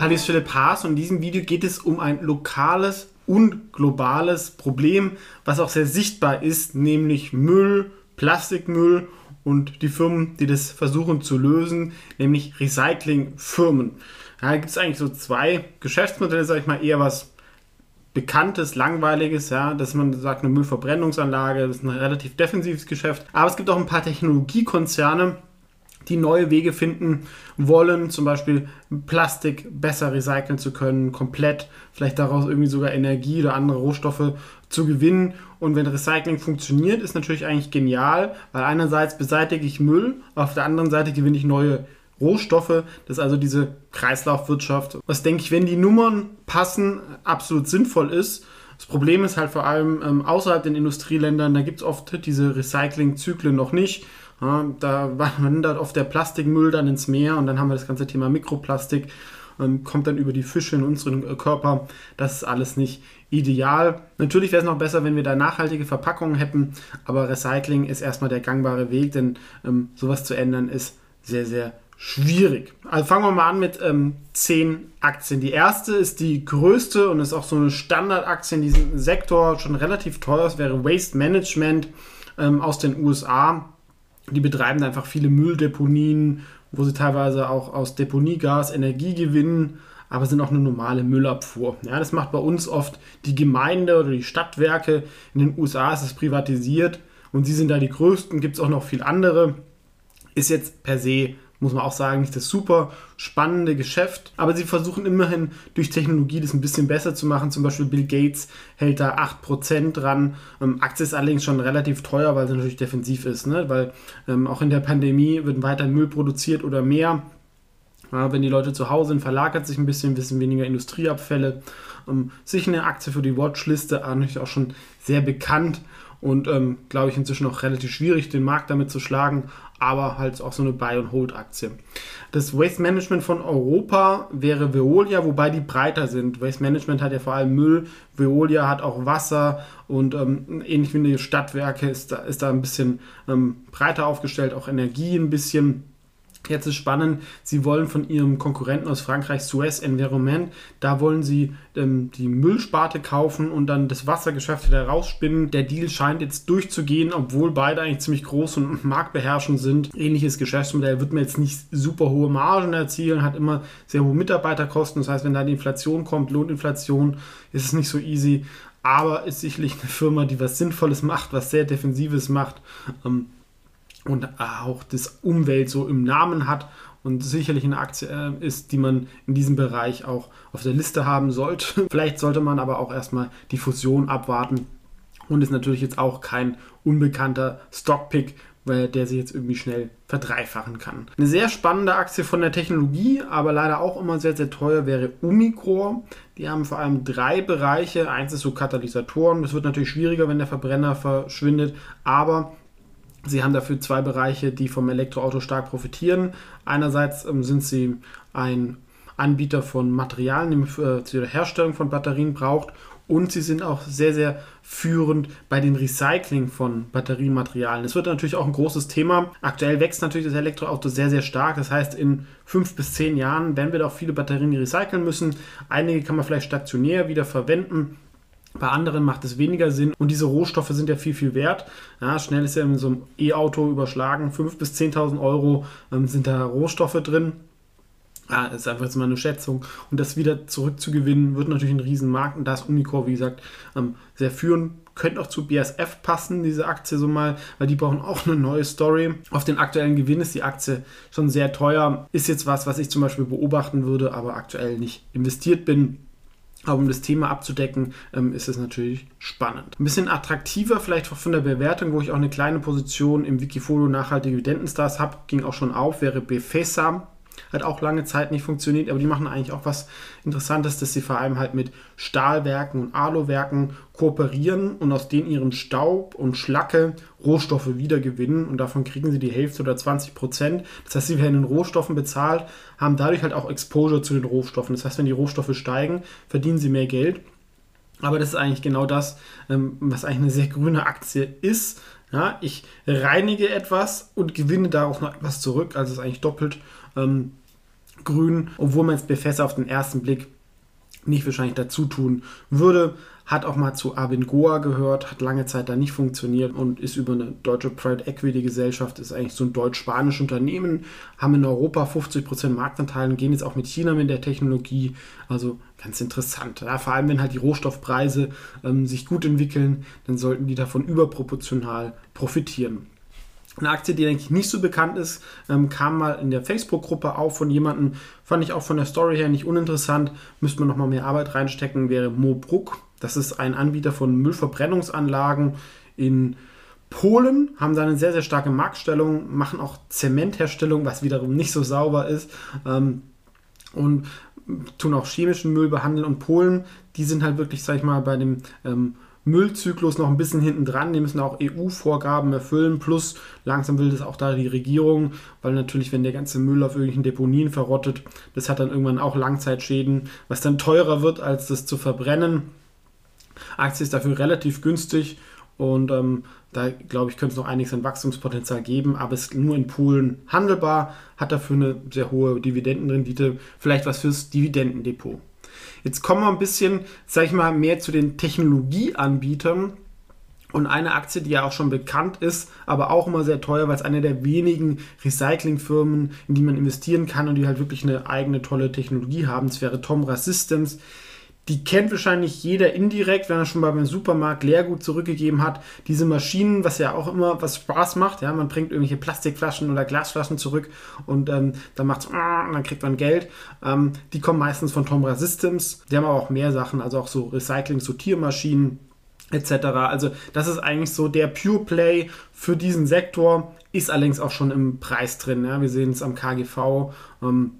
Hallo, ist Philipp Haas und in diesem Video geht es um ein lokales und globales Problem, was auch sehr sichtbar ist, nämlich Müll, Plastikmüll und die Firmen, die das versuchen zu lösen, nämlich Recyclingfirmen. Da gibt es eigentlich so zwei Geschäftsmodelle, sage ich mal, eher was bekanntes, langweiliges, ja, dass man sagt, eine Müllverbrennungsanlage, das ist ein relativ defensives Geschäft. Aber es gibt auch ein paar Technologiekonzerne, die neue Wege finden wollen, zum Beispiel Plastik besser recyceln zu können, komplett, vielleicht daraus irgendwie sogar Energie oder andere Rohstoffe zu gewinnen. Und wenn Recycling funktioniert, ist natürlich eigentlich genial, weil einerseits beseitige ich Müll, auf der anderen Seite gewinne ich neue Rohstoffe. Das ist also diese Kreislaufwirtschaft. Was denke ich, wenn die Nummern passen, absolut sinnvoll ist. Das Problem ist halt vor allem ähm, außerhalb den Industrieländern, da gibt es oft diese Recyclingzyklen noch nicht. Da wandert oft der Plastikmüll dann ins Meer und dann haben wir das ganze Thema Mikroplastik, kommt dann über die Fische in unseren äh, Körper. Das ist alles nicht ideal. Natürlich wäre es noch besser, wenn wir da nachhaltige Verpackungen hätten, aber Recycling ist erstmal der gangbare Weg, denn ähm, sowas zu ändern ist sehr, sehr schwierig. Also fangen wir mal an mit ähm, 10 Aktien. Die erste ist die größte und ist auch so eine Standardaktie in diesem Sektor, schon relativ teuer. Das wäre Waste Management ähm, aus den USA. Die betreiben einfach viele Mülldeponien, wo sie teilweise auch aus Deponiegas Energie gewinnen, aber sind auch eine normale Müllabfuhr. Ja, das macht bei uns oft die Gemeinde oder die Stadtwerke. In den USA ist es privatisiert und sie sind da die größten. Gibt es auch noch viel andere. Ist jetzt per se muss man auch sagen, nicht das super spannende Geschäft. Aber sie versuchen immerhin durch Technologie das ein bisschen besser zu machen. Zum Beispiel Bill Gates hält da 8% dran. Ähm, Aktie ist allerdings schon relativ teuer, weil sie natürlich defensiv ist. Ne? Weil ähm, auch in der Pandemie wird weiter Müll produziert oder mehr. Ja, wenn die Leute zu Hause sind, verlagert sich ein bisschen, bisschen weniger Industrieabfälle. Ähm, sich eine Aktie für die Watchliste, natürlich auch schon sehr bekannt und ähm, glaube ich inzwischen auch relativ schwierig, den Markt damit zu schlagen, aber halt auch so eine Buy-and-Hold-Aktie. Das Waste Management von Europa wäre Veolia, wobei die breiter sind. Waste Management hat ja vor allem Müll, Veolia hat auch Wasser und ähm, ähnlich wie die Stadtwerke ist da, ist da ein bisschen ähm, breiter aufgestellt, auch Energie ein bisschen. Jetzt ist spannend, sie wollen von ihrem Konkurrenten aus Frankreich, Suez Environment, da wollen sie ähm, die Müllsparte kaufen und dann das Wassergeschäft wieder rausspinnen. Der Deal scheint jetzt durchzugehen, obwohl beide eigentlich ziemlich groß und marktbeherrschend sind. Ähnliches Geschäftsmodell wird mir jetzt nicht super hohe Margen erzielen, hat immer sehr hohe Mitarbeiterkosten. Das heißt, wenn da die Inflation kommt, Lohninflation, ist es nicht so easy. Aber ist sicherlich eine Firma, die was Sinnvolles macht, was sehr Defensives macht. Ähm, und auch das Umwelt so im Namen hat und sicherlich eine Aktie äh, ist, die man in diesem Bereich auch auf der Liste haben sollte. Vielleicht sollte man aber auch erstmal die Fusion abwarten und ist natürlich jetzt auch kein unbekannter Stockpick, weil der sich jetzt irgendwie schnell verdreifachen kann. Eine sehr spannende Aktie von der Technologie, aber leider auch immer sehr, sehr teuer, wäre Umicore. Die haben vor allem drei Bereiche. Eins ist so Katalysatoren. Das wird natürlich schwieriger, wenn der Verbrenner verschwindet, aber Sie haben dafür zwei Bereiche, die vom Elektroauto stark profitieren. Einerseits ähm, sind sie ein Anbieter von Materialien, die man für die Herstellung von Batterien braucht. Und sie sind auch sehr, sehr führend bei dem Recycling von Batteriematerialien. Das wird natürlich auch ein großes Thema. Aktuell wächst natürlich das Elektroauto sehr, sehr stark. Das heißt, in fünf bis zehn Jahren werden wir doch viele Batterien recyceln müssen. Einige kann man vielleicht stationär wieder verwenden. Bei anderen macht es weniger Sinn und diese Rohstoffe sind ja viel, viel wert. Ja, schnell ist ja in so einem E-Auto überschlagen, 5.000 bis 10.000 Euro ähm, sind da Rohstoffe drin. Ja, ist einfach jetzt mal eine Schätzung. Und das wieder zurückzugewinnen, wird natürlich ein Riesenmarkt. Und da ist Umicore, wie gesagt, ähm, sehr führend. Könnte auch zu BSF passen, diese Aktie so mal, weil die brauchen auch eine neue Story. Auf den aktuellen Gewinn ist die Aktie schon sehr teuer. Ist jetzt was, was ich zum Beispiel beobachten würde, aber aktuell nicht investiert bin Aber um das Thema abzudecken, ähm, ist es natürlich spannend. Ein bisschen attraktiver vielleicht von der Bewertung, wo ich auch eine kleine Position im Wikifolio nachhaltige Dividendenstars habe, ging auch schon auf, wäre Befesa. Hat auch lange Zeit nicht funktioniert, aber die machen eigentlich auch was Interessantes, dass sie vor allem halt mit Stahlwerken und Aluwerken kooperieren und aus denen ihren Staub und Schlacke Rohstoffe wiedergewinnen und davon kriegen sie die Hälfte oder 20 Prozent. Das heißt, sie werden in Rohstoffen bezahlt, haben dadurch halt auch Exposure zu den Rohstoffen. Das heißt, wenn die Rohstoffe steigen, verdienen sie mehr Geld. Aber das ist eigentlich genau das, ähm, was eigentlich eine sehr grüne Aktie ist. Ja, ich reinige etwas und gewinne daraus noch etwas zurück, also ist eigentlich doppelt ähm, grün, obwohl man es Bethesda auf den ersten Blick nicht wahrscheinlich dazu tun würde. Hat auch mal zu Abengoa gehört, hat lange Zeit da nicht funktioniert und ist über eine deutsche Private Equity Gesellschaft, ist eigentlich so ein deutsch-spanisches Unternehmen, haben in Europa 50% Marktanteil und gehen jetzt auch mit China mit der Technologie. Also ganz interessant. Ja, vor allem, wenn halt die Rohstoffpreise ähm, sich gut entwickeln, dann sollten die davon überproportional profitieren. Eine Aktie, die eigentlich nicht so bekannt ist, ähm, kam mal in der Facebook-Gruppe auf von jemandem, fand ich auch von der Story her nicht uninteressant, müsste man nochmal mehr Arbeit reinstecken, wäre Mobruck. Das ist ein Anbieter von Müllverbrennungsanlagen in Polen, haben da eine sehr, sehr starke Marktstellung, machen auch Zementherstellung, was wiederum nicht so sauber ist. Ähm, und tun auch chemischen Müll behandeln. Und Polen, die sind halt wirklich, sag ich mal, bei dem ähm, Müllzyklus noch ein bisschen hinten dran. Die müssen auch EU-Vorgaben erfüllen. Plus langsam will das auch da die Regierung, weil natürlich, wenn der ganze Müll auf irgendwelchen Deponien verrottet, das hat dann irgendwann auch Langzeitschäden, was dann teurer wird, als das zu verbrennen. Aktie ist dafür relativ günstig und ähm, da glaube ich, könnte es noch einiges an Wachstumspotenzial geben, aber es ist nur in Poolen handelbar, hat dafür eine sehr hohe Dividendenrendite, vielleicht was fürs Dividendendepot. Jetzt kommen wir ein bisschen, sag ich mal, mehr zu den Technologieanbietern. Und eine Aktie, die ja auch schon bekannt ist, aber auch immer sehr teuer, weil es eine der wenigen Recyclingfirmen, in die man investieren kann und die halt wirklich eine eigene tolle Technologie haben. Das wäre Tomra Systems die kennt wahrscheinlich jeder indirekt, wenn er schon mal beim Supermarkt Leergut zurückgegeben hat. Diese Maschinen, was ja auch immer was Spaß macht, ja, man bringt irgendwelche Plastikflaschen oder Glasflaschen zurück und ähm, dann macht's und dann kriegt man Geld. Ähm, die kommen meistens von Tomra Systems. Die haben aber auch mehr Sachen, also auch so Recycling-Sortiermaschinen etc. Also das ist eigentlich so der Pure Play für diesen Sektor, ist allerdings auch schon im Preis drin. Ja. Wir sehen es am KGV. Ähm,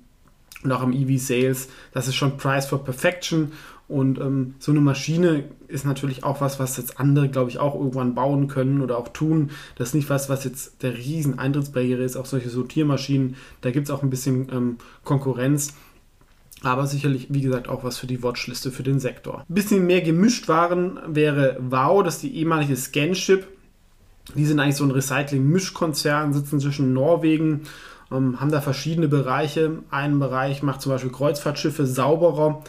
und auch am EV Sales, das ist schon Price for Perfection und ähm, so eine Maschine ist natürlich auch was, was jetzt andere, glaube ich, auch irgendwann bauen können oder auch tun. Das ist nicht was, was jetzt der riesen Eintrittsbarriere ist. Auch solche Sortiermaschinen, da gibt es auch ein bisschen ähm, Konkurrenz. Aber sicherlich, wie gesagt, auch was für die Watchliste für den Sektor. Ein bisschen mehr gemischt waren wäre Wow, das ist die ehemalige Scanship. Die sind eigentlich so ein Recycling-Mischkonzern, sitzen zwischen Norwegen, ähm, haben da verschiedene Bereiche. Ein Bereich macht zum Beispiel Kreuzfahrtschiffe sauberer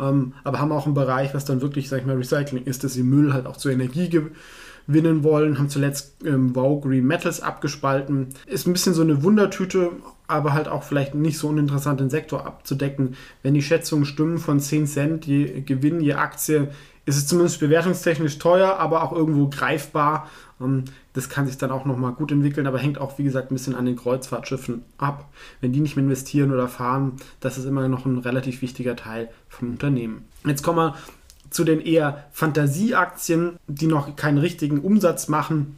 ähm, aber haben auch einen Bereich, was dann wirklich, sag ich mal, Recycling ist, dass sie Müll halt auch zur Energie gewinnen wollen, haben zuletzt ähm, Wow Green Metals abgespalten. Ist ein bisschen so eine Wundertüte, aber halt auch vielleicht nicht so uninteressant den Sektor abzudecken. Wenn die Schätzungen stimmen von 10 Cent je Gewinn, je Aktie, ist es zumindest bewertungstechnisch teuer, aber auch irgendwo greifbar. Ähm, das kann sich dann auch nochmal gut entwickeln, aber hängt auch, wie gesagt, ein bisschen an den Kreuzfahrtschiffen ab. Wenn die nicht mehr investieren oder fahren, das ist immer noch ein relativ wichtiger Teil vom Unternehmen. Jetzt kommen wir zu den eher Fantasieaktien, die noch keinen richtigen Umsatz machen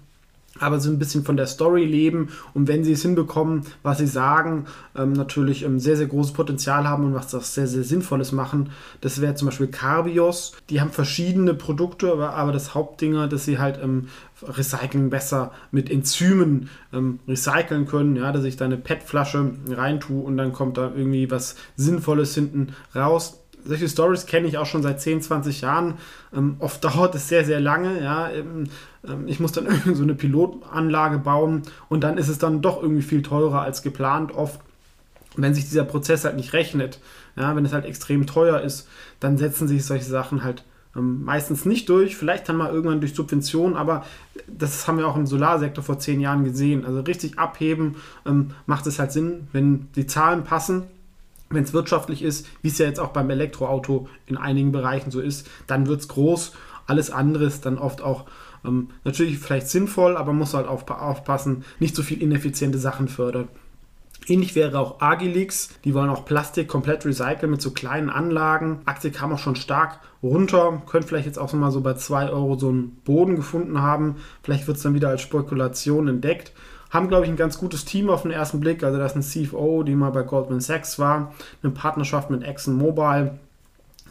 aber so ein bisschen von der Story leben und wenn sie es hinbekommen, was sie sagen, ähm, natürlich ähm, sehr, sehr großes Potenzial haben und was das sehr, sehr Sinnvolles machen. Das wäre zum Beispiel Carbios. Die haben verschiedene Produkte, aber, aber das Hauptding, dass sie halt ähm, Recycling besser mit Enzymen ähm, recyceln können, ja, dass ich da eine PET-Flasche reintue und dann kommt da irgendwie was Sinnvolles hinten raus solche Stories kenne ich auch schon seit 10, 20 Jahren. Ähm, oft dauert es sehr, sehr lange. Ja. Ähm, ähm, ich muss dann irgendwie so eine Pilotanlage bauen und dann ist es dann doch irgendwie viel teurer als geplant oft. wenn sich dieser Prozess halt nicht rechnet, ja, wenn es halt extrem teuer ist, dann setzen sich solche Sachen halt ähm, meistens nicht durch, vielleicht dann mal irgendwann durch Subventionen, aber das haben wir auch im Solarsektor vor zehn Jahren gesehen. Also richtig abheben ähm, macht es halt Sinn, wenn die Zahlen passen wenn es wirtschaftlich ist, wie es ja jetzt auch beim Elektroauto in einigen Bereichen so ist, dann wird es groß. Alles andere ist dann oft auch ähm, natürlich vielleicht sinnvoll, aber muss halt auf, aufpassen, nicht so viel ineffiziente Sachen fördert. Ähnlich wäre auch Agilix. Die wollen auch Plastik komplett recyceln mit so kleinen Anlagen. Aktie kam auch schon stark runter. Könnte vielleicht jetzt auch mal so bei 2 Euro so einen Boden gefunden haben. Vielleicht wird es dann wieder als Spekulation entdeckt. Haben, glaube ich, ein ganz gutes Team auf den ersten Blick. Also, das ist ein CFO, die mal bei Goldman Sachs war. Eine Partnerschaft mit ExxonMobil.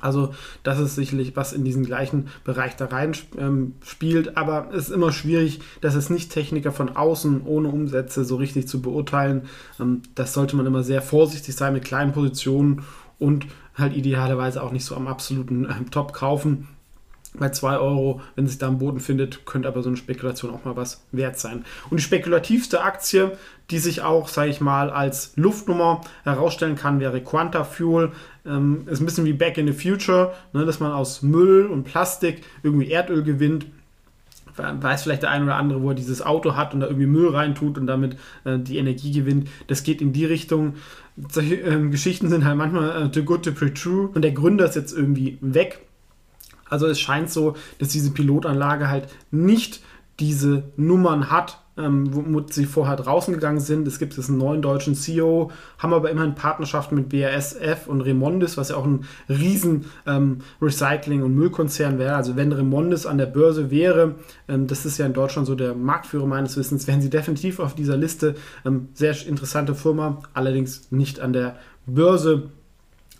Also das ist sicherlich was in diesen gleichen Bereich da rein ähm, spielt, aber es ist immer schwierig, dass es nicht Techniker von außen ohne Umsätze so richtig zu beurteilen. Ähm, das sollte man immer sehr vorsichtig sein mit kleinen Positionen und halt idealerweise auch nicht so am absoluten äh, Top kaufen bei 2 Euro, wenn sich da am Boden findet, könnte aber so eine Spekulation auch mal was wert sein. Und die spekulativste Aktie, die sich auch, sage ich mal, als Luftnummer herausstellen kann, wäre Quanta Fuel. Ähm, ist ein bisschen wie Back in the Future, ne, dass man aus Müll und Plastik irgendwie Erdöl gewinnt. Weiß vielleicht der ein oder andere, wo er dieses Auto hat und da irgendwie Müll reintut und damit äh, die Energie gewinnt. Das geht in die Richtung. Solche äh, Geschichten sind halt manchmal äh, too good to be true und der Gründer ist jetzt irgendwie weg also es scheint so, dass diese Pilotanlage halt nicht diese Nummern hat, ähm, womit sie vorher draußen gegangen sind. Es gibt jetzt einen neuen deutschen CEO, haben aber immerhin Partnerschaften mit BASF und Remondis, was ja auch ein riesen ähm, Recycling- und Müllkonzern wäre. Also wenn Remondis an der Börse wäre, ähm, das ist ja in Deutschland so der Marktführer meines Wissens, wären sie definitiv auf dieser Liste. Ähm, sehr interessante Firma, allerdings nicht an der Börse.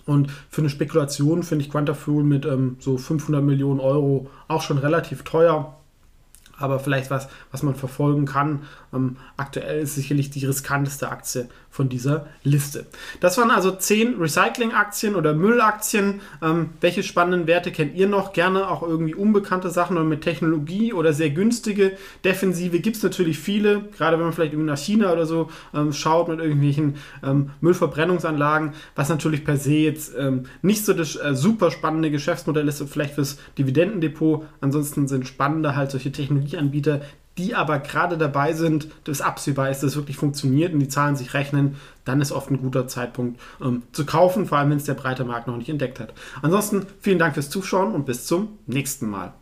Und für eine Spekulation finde ich Quantafuel mit ähm, so 500 Millionen Euro auch schon relativ teuer aber vielleicht was, was man verfolgen kann. Ähm, aktuell ist sicherlich die riskanteste Aktie von dieser Liste. Das waren also 10 Recycling-Aktien oder Müllaktien. Ähm, welche spannenden Werte kennt ihr noch? Gerne auch irgendwie unbekannte Sachen oder mit Technologie oder sehr günstige Defensive gibt es natürlich viele, gerade wenn man vielleicht nach China oder so ähm, schaut mit irgendwelchen ähm, Müllverbrennungsanlagen, was natürlich per se jetzt ähm, nicht so das äh, super spannende Geschäftsmodell ist, vielleicht fürs Dividendendepot. Ansonsten sind spannende halt solche Technologieanbieter, die aber gerade dabei sind, dass absehbar ist, dass es wirklich funktioniert und die Zahlen sich rechnen, dann ist oft ein guter Zeitpunkt ähm, zu kaufen, vor allem wenn es der breite Markt noch nicht entdeckt hat. Ansonsten vielen Dank fürs Zuschauen und bis zum nächsten Mal.